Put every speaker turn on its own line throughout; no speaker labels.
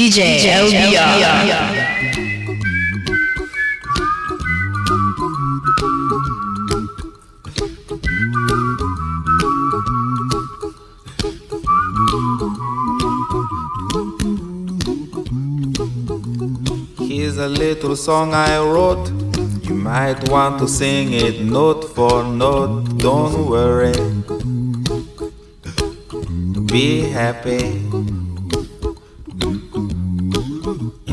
DJ, DJ LBR.
Here's a little song I wrote. You might want to sing it note for note. Don't worry. Be happy.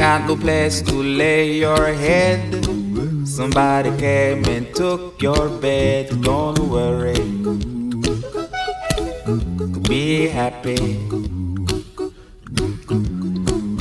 Got no place to lay your head. Somebody came and took your bed. Don't worry. Be happy.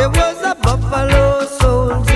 It
was a buffalo soldier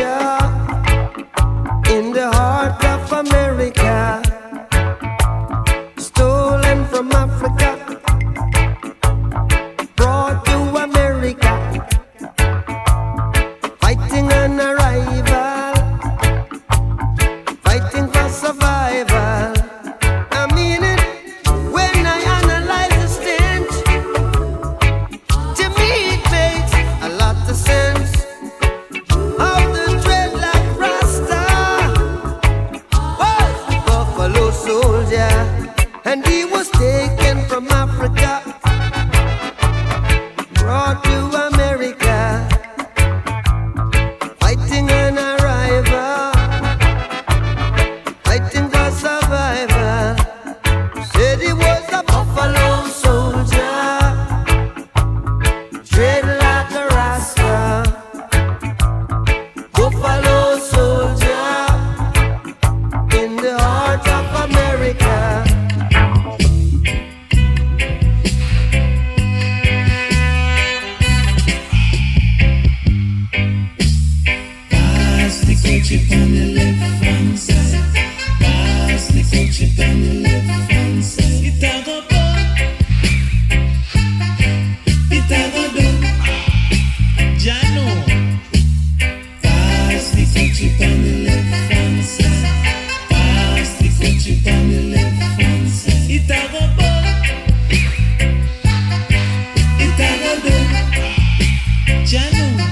I know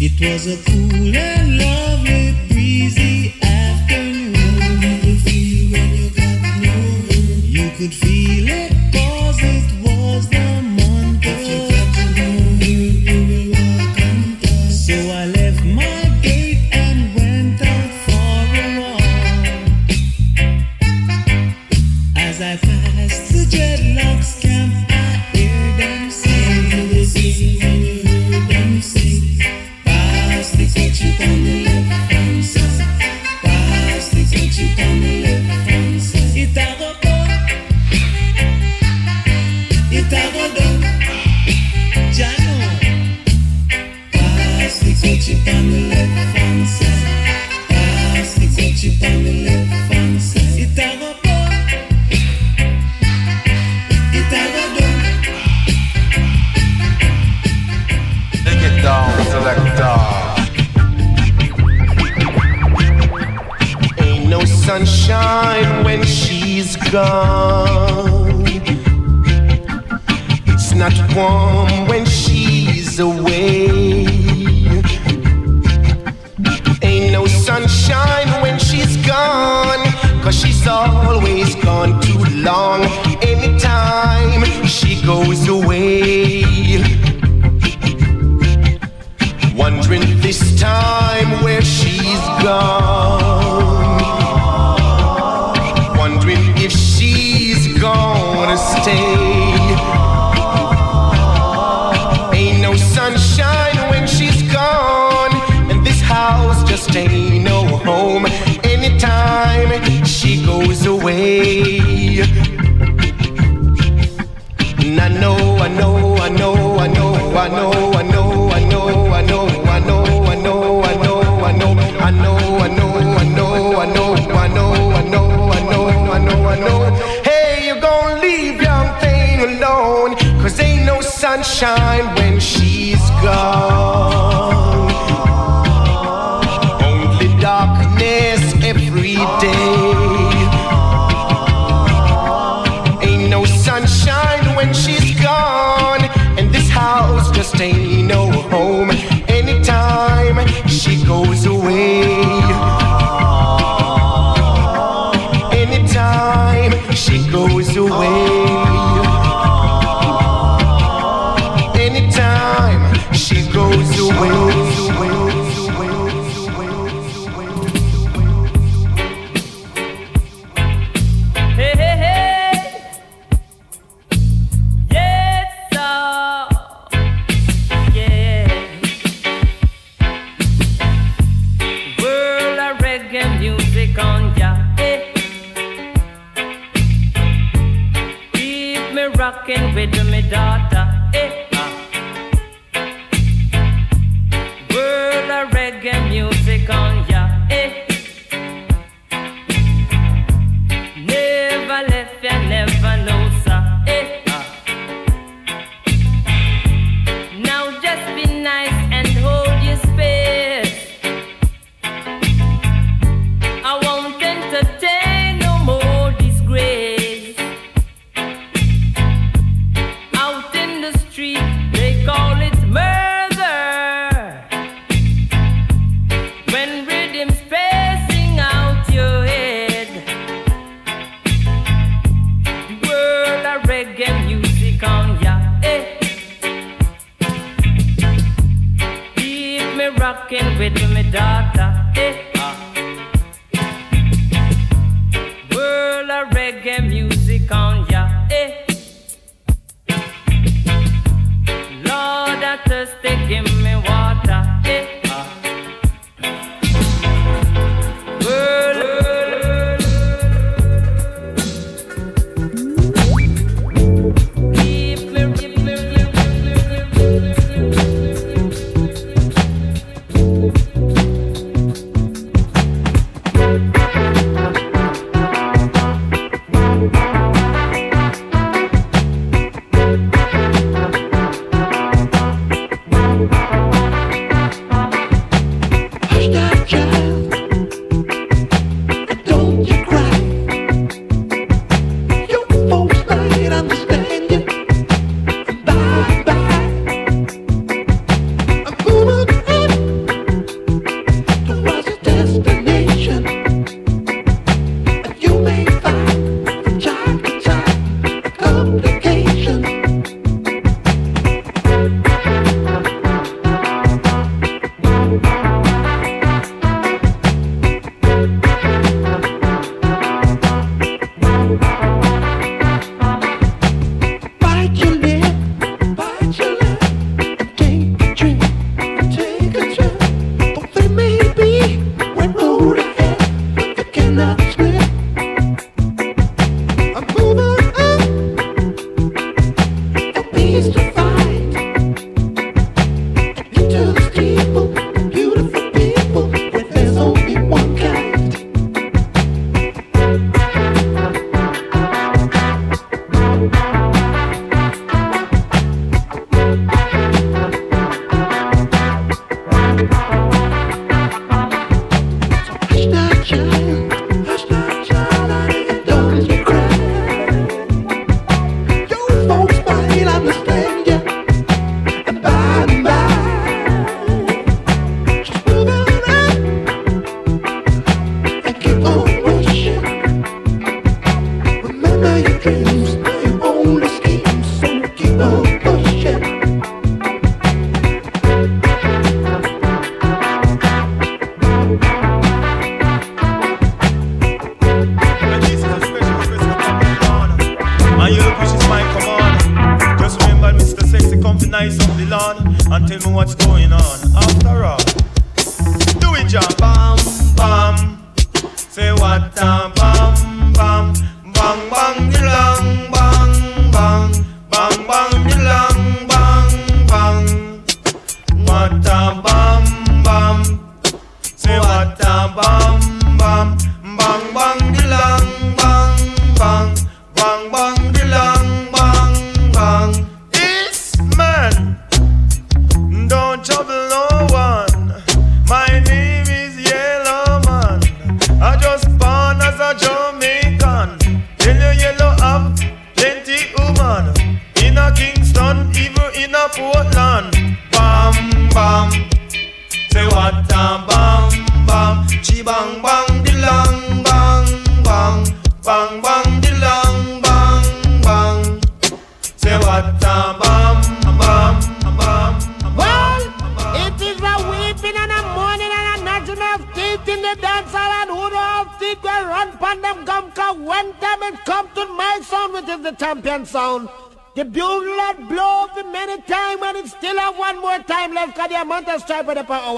it was a
cool
and lovely sunshine.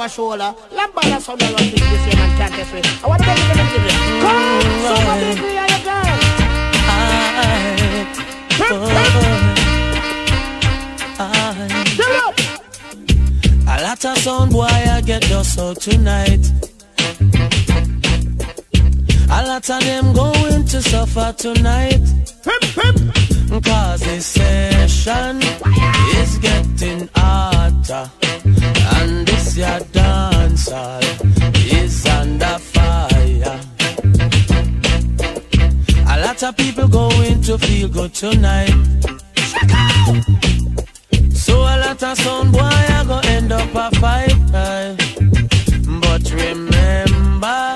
shoulder. Lambada sound I this can't get. I wanna make you give. Come, somebody agree your girl.
I, I, I, a lot of sound boy I get just tonight. A lot of them going to suffer tonight. A sound boy are gonna end up a fight. But remember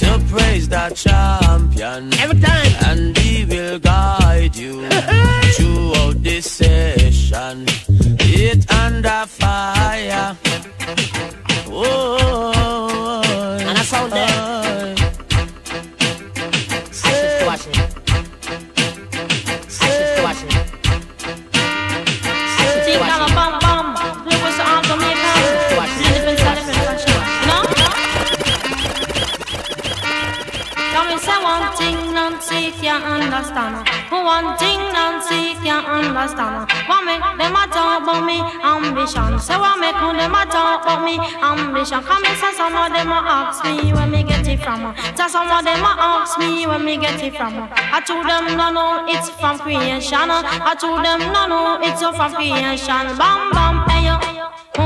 to praise the champion
every time,
and he will guide you throughout this session it under fire.
Understand. What make them a talk about me ambition? Say what make them a talk about me ambition? Come and say some of them a ask me where me get it from. Say some of them a ask me where me get it from. I told them no no it's from creation. I told them no no it's from creation. Bam bam hey yo,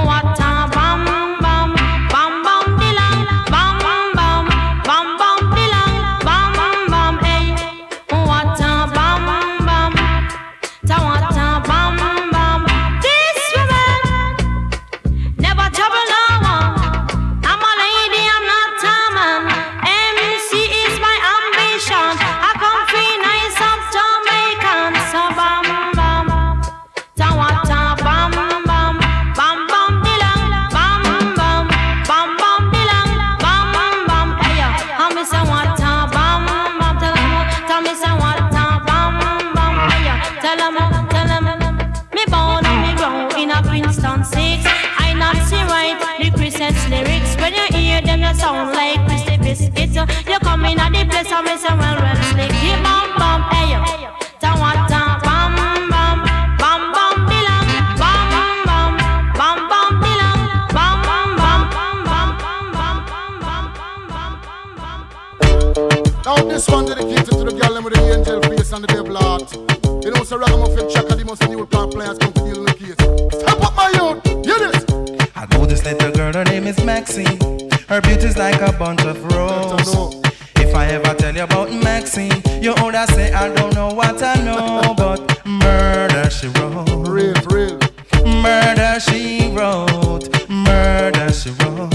what a sound like Christy Biscuit. You come in at the place and me say, well, well, slick. Keep bam, bam, hey, bam, bam, bam, bam. Bam, bam, bam, bam, bilang. Bam, bam, bam, bam, bam, bam, bam, bam, bam, bam,
Now this one dedicated to the girl with the angel face and the devil heart. You know, so Ragamuffin Chaka, the most new part players come in the case. Step up my youth, hear this.
I know this little girl, her name is Maxine. Her beauty's like a bunch of roses. If I ever tell you about Maxine, you older say I don't know what I know, but murder she wrote.
Real, real.
Murder she wrote. Murder she wrote.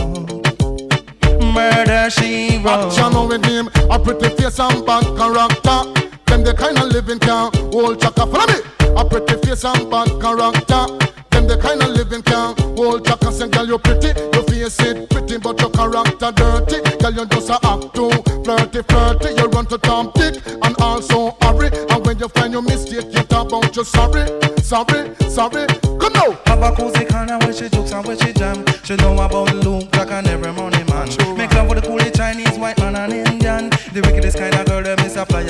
Murder she wrote.
Action with him, a pretty face and bad character. Them the kind of living can hold chaka. Follow me. A pretty face and bad character. Them the kind of living can hold and say, girl, you pretty. Your face it pretty, but your character dirty. Girl, you just a act too flirty, flirty. You run to Tom Dick and also hurry. And when you find your mistake, you talk about you sorry, sorry, sorry. Come now.
Have a cozy corner where she jokes and where she jam. She know about Luke Jack and every money man. Make love with the coolie Chinese, white man and Indian. The wickedest kind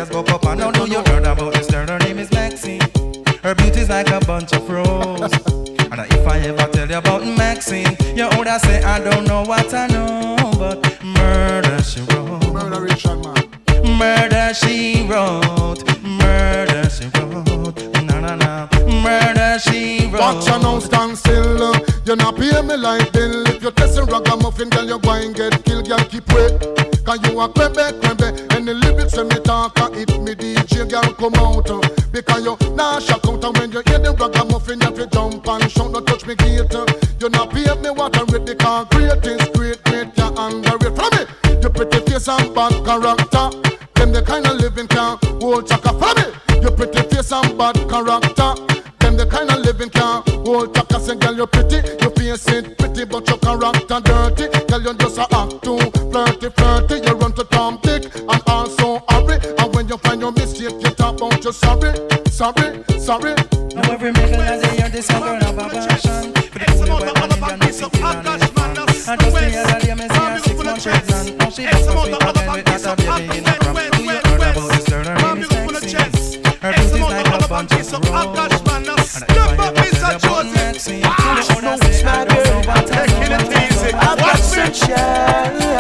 of girl, them is a flyers go up and down. Know you heard about this girl? Her name is Maxine. Her beauty's like a bunch of roses. and if I ever tell you about Maxine, you would say I don't know what I know, but murder she wrote.
Murder Richard man.
Murder she wrote. Murder she wrote. Na na na. Murder she wrote.
Watch you now stand still. You not pay me like bill. If you're testing ragamuffin, girl, you're going get killed. Girl, keep wait. Cause you a crebe, girl, come out. Uh, because you nah shock out. And when you hear the ragamuffin, you have to jump and shout. Don't touch me gate. You not pay me I'm ready. Cause great is great, great, you underrate. From me, you pretty face and bad character. Them the kind of living can hold chaka. From me, you pretty face and bad character. Them the kind of living can hold chaka. Say, girl, you pretty, you face it pretty, but your character dirty. Girl, you just a act too flirty, flirty. You sorry, sorry, sorry.
Now every mingle as they hear this song, girl, have a passion. But the coolie white man Indian, they sit in on it. And just the other day, me see her six months pregnant. Now she just so sweet again with that a baby in a crop. Do you heard about this girl? Her name is Maxine. Her beauty's like a bunch of roses. And if I ever tell you about Maxine, you would say I don't know what I know.
I've got sunshine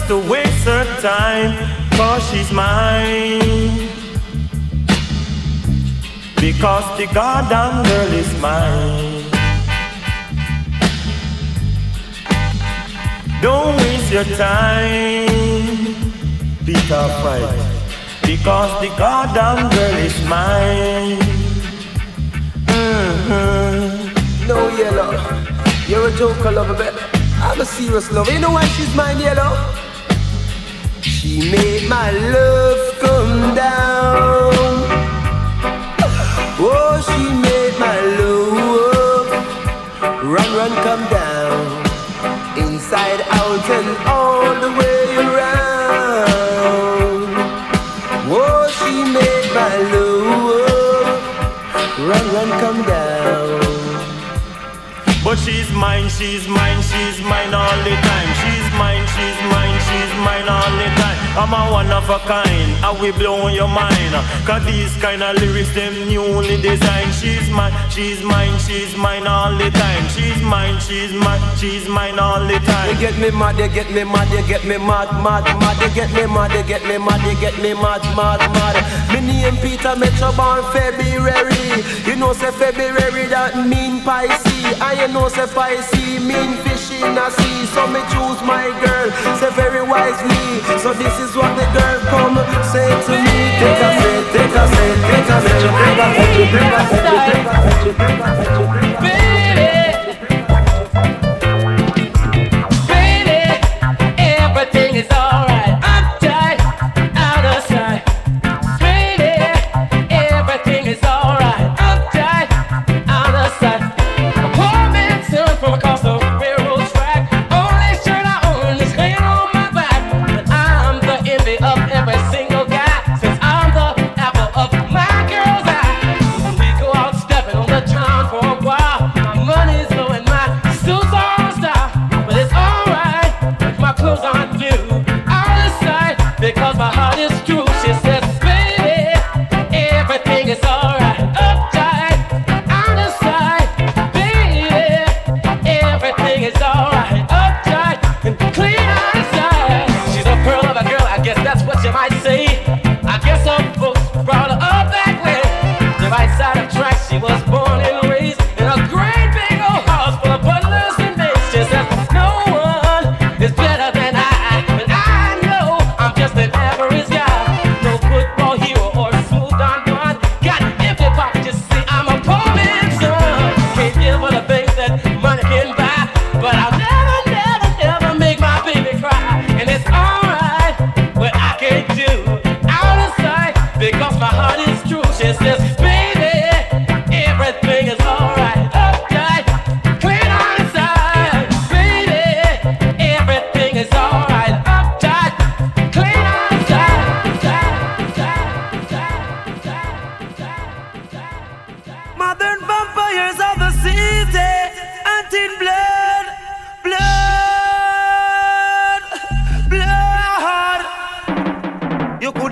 just a waste of time, cause she's mine. Because the goddamn girl is mine. Don't waste your time, Peter Fright. Because the goddamn girl is mine.
Mm-hmm. No yellow. You're a joker lover, but I'm a serious lover. You know why she's mine, yellow? She made my love come down. Oh, she made my love run, run, come down. Inside out and all the way around. Oh, she made my love run, run, come down.
But she's mine, she's mine, she's mine all the time. She's mine, she's mine, mine all the time. I'm a one of a kind, I will blow your mind. Cause these kind of lyrics, them newly designed. She's mine, she's mine, she's mine all the time. She's mine, she's mine, she's mine all the time.
You get me mad, you get me mad, you get me mad, mad, mad. You get me mad, you get me mad, you get me mad, mad, mad. Me name Peter Metro born February. You know say February that mean Pisces. You know say Pisces mean fish in a sea. So me choose my girl, say very wisely. So this is what the girl come say to me. Take a seat, take a seat, take a seat, take a seat, take a seat, take a seat,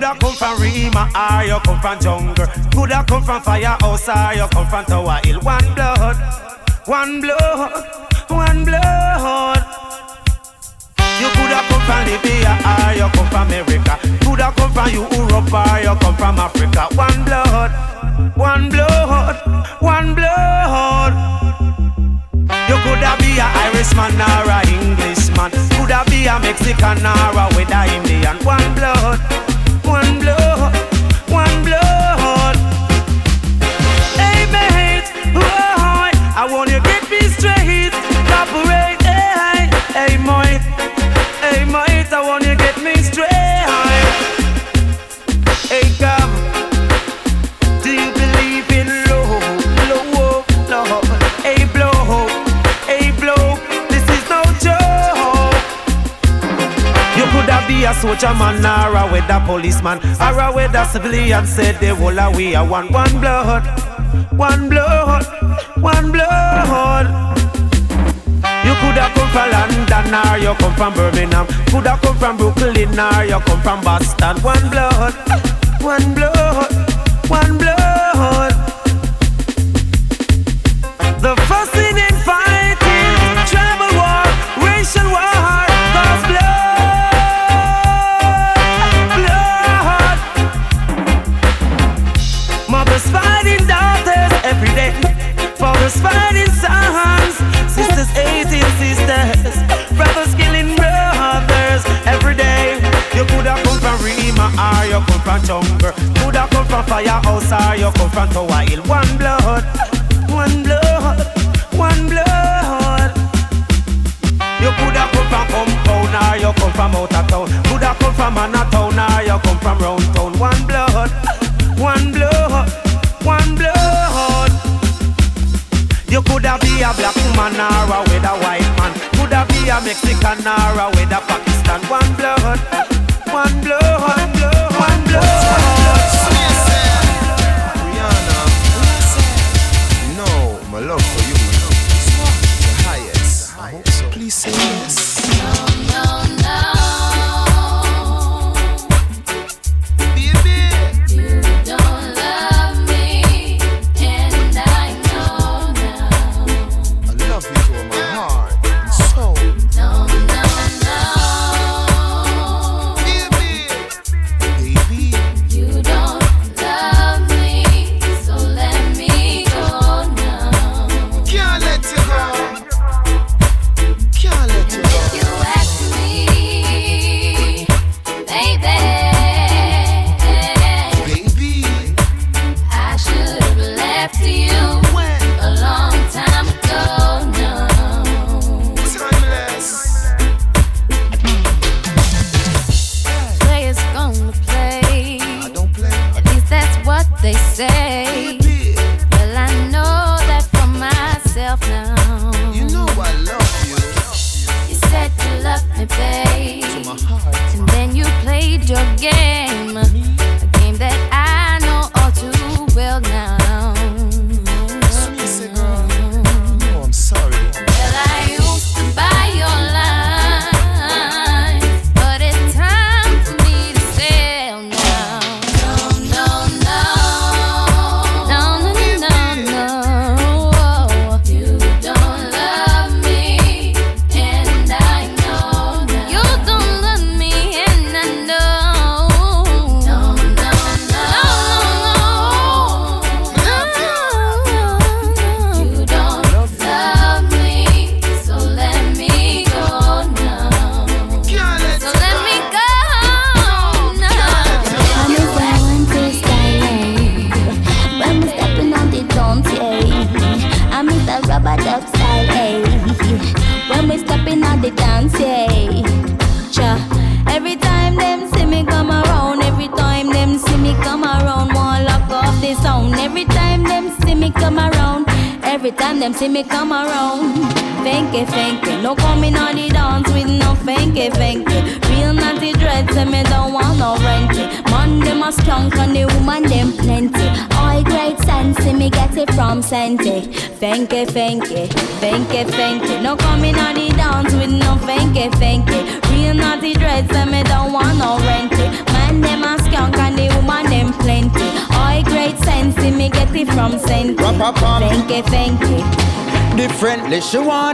coulda come from Rema or you come from jungle. Coulda come from firehouse or you come from Tower Hill. One blood, one blood, one blood. You coulda come from Libya or you come from America. Coulda come from Europe or you come from Africa. One blood, one blood, one blood. You coulda be a Irishman or a Englishman. Coulda be a Mexican or a Indian. One blood, one blood, one blood. Hey mate, I want you get me straight. Hey, hey mate, hey eh, eh, eh, mate, I want you
be a soldier man or a weather policeman or a weather civilian. Said they will we are one, one blood, one blood, one blood. You coulda come from London or you come from Birmingham. Coulda come from Brooklyn or you come from Boston. One blood, one blood, one blood. The fussing and fighting, tribal war, racial war, Fathers fighting sons, sisters hating sisters, brothers killing brothers every day. You coulda come from Rema or you come from Jungle. Coulda come from Firehouse or you come from Tower Hill. One blood, one blood, one blood. You coulda come from compound or you come from out of town. Coulda come from Manhattan or you come from round town. One blood, one blood, one blood. You coulda be a black woman or a with a white man. Coulda be a Mexican or a with a Pakistan. One blood, one blood, one blood, one blood.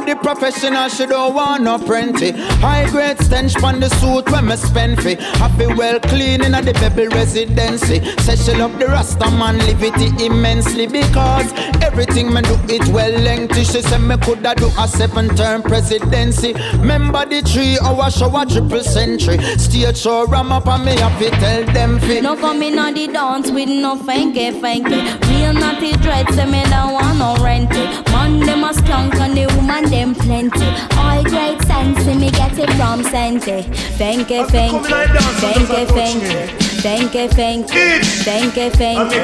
The
professional, she don't want no plenty. High grade stench on the suit when me spend fee. Happy well clean in the baby residency. Say she love the Rasta man, live it immensely because everything me do it well lengthy. She said me coulda do a seven term presidency. Remember the three oh, hour show a triple century. Stage show ram up and me to tell them fi.
No coming on the dance with no fanky fanky. Real naughty dreads, say me don't want no renty. Man, them skunk and the woman them plenty. All great sense, me get it from fanky fanky, fanky fanky, fanky fanky, fanky fanky,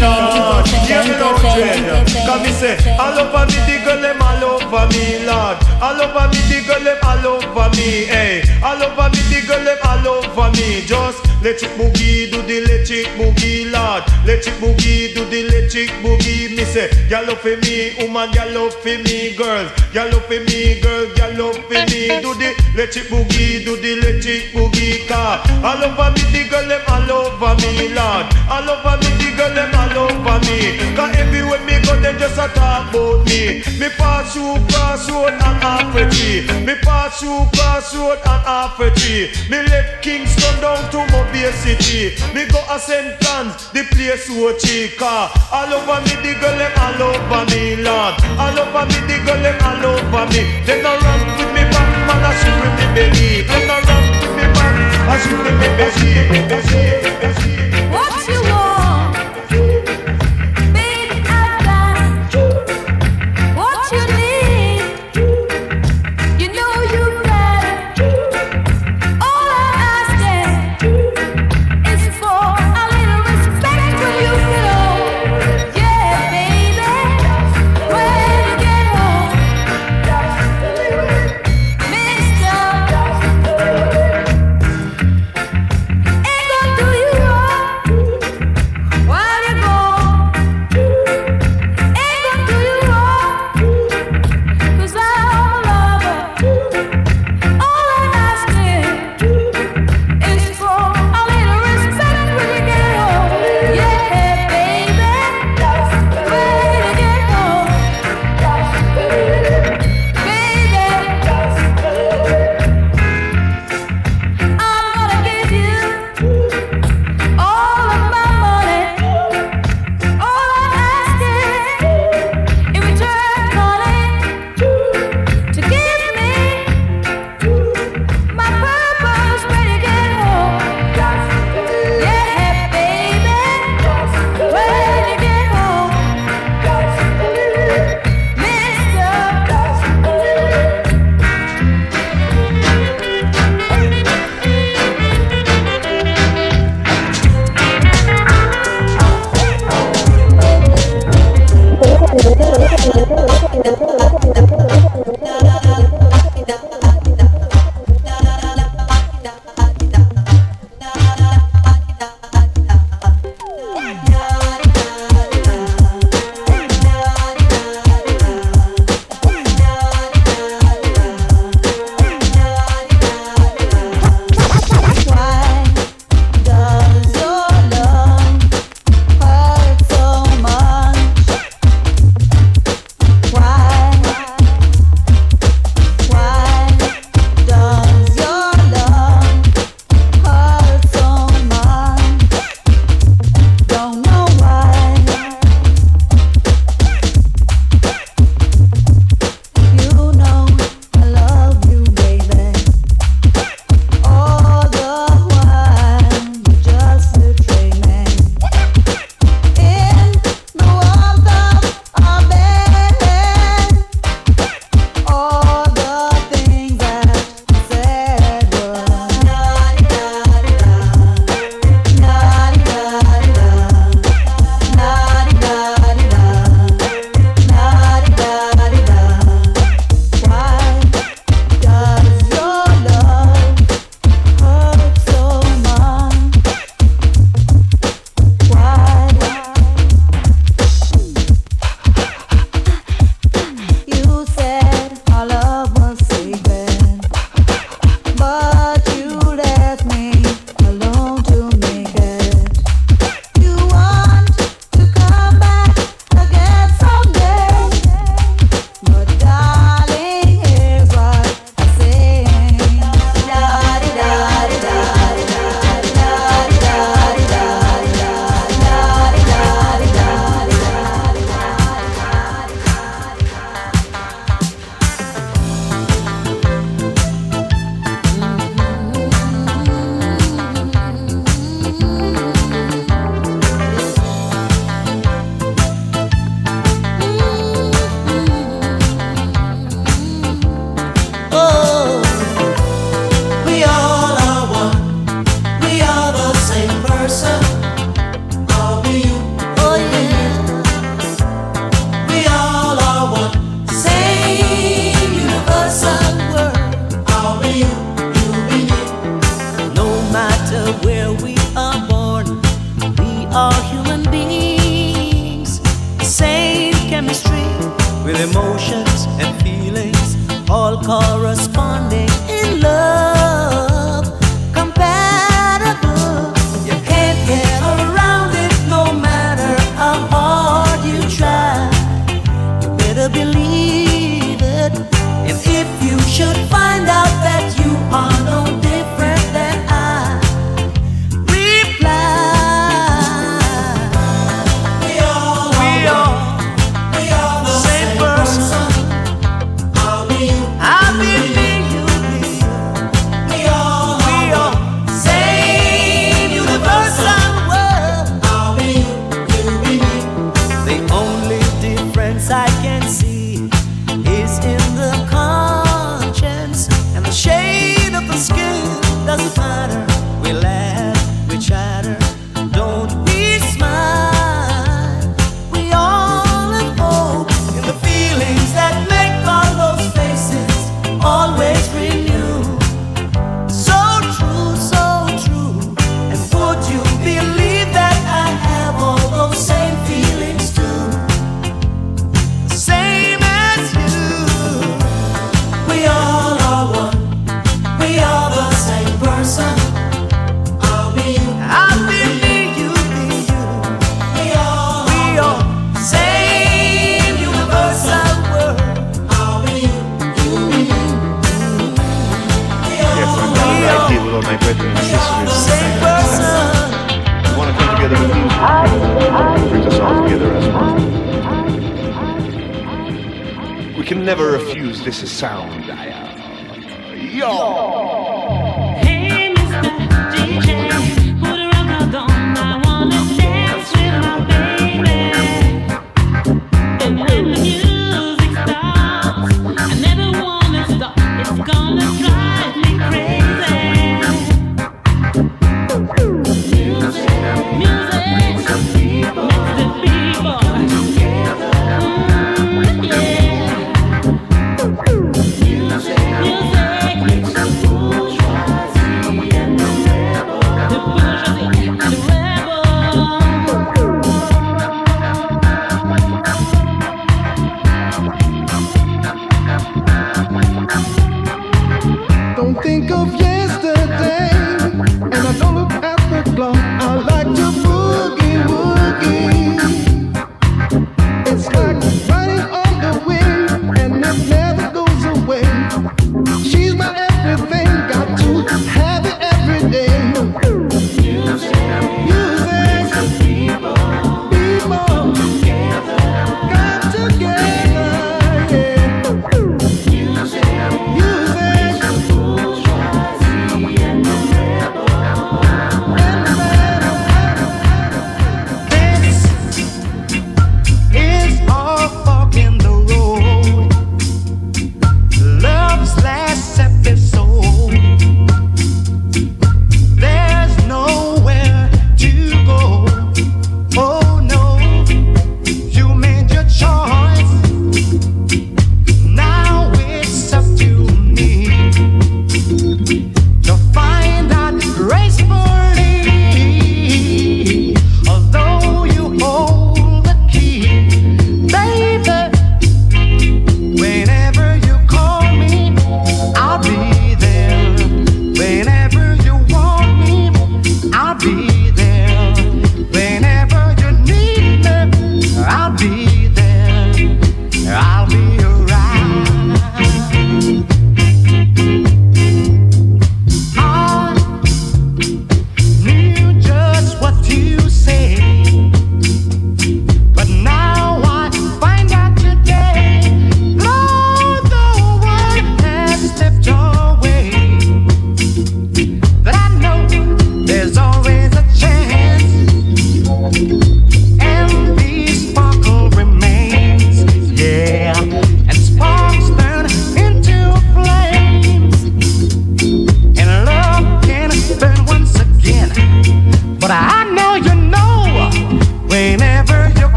Lord,
fanky
hear me now,
fanky,
Jane. Come me say, all on me diggle them all. Over me, Lord. All over me, the girl them all over me, hey. All over me, the girl them all over me. Just let it boogie, do the electric boogie, Lord. Let it boogie, do the electric boogie. Me say, y'all love for me, woman, y'all love for me, girls. Y'all love for me, girl, y'all love for me. Do the electric boogie, do the electric boogie, car. All over me, the girl them all over me, Lord. All over me, the girl them all over me. Cause everywhere me go, them just a talk about me. Me pass through crossroad and half a tree. Me pass through crossroad and half a tree. Me left Kingston down to Mobile City. Me go a St. John's, the place so cheap. All over me, the girl them all over me, Lord. All over me, the girl them all over me. They no run with me back, man, I shoot with me belly. They no run with me back, I shoot with me belly.
What you want?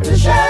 to
the.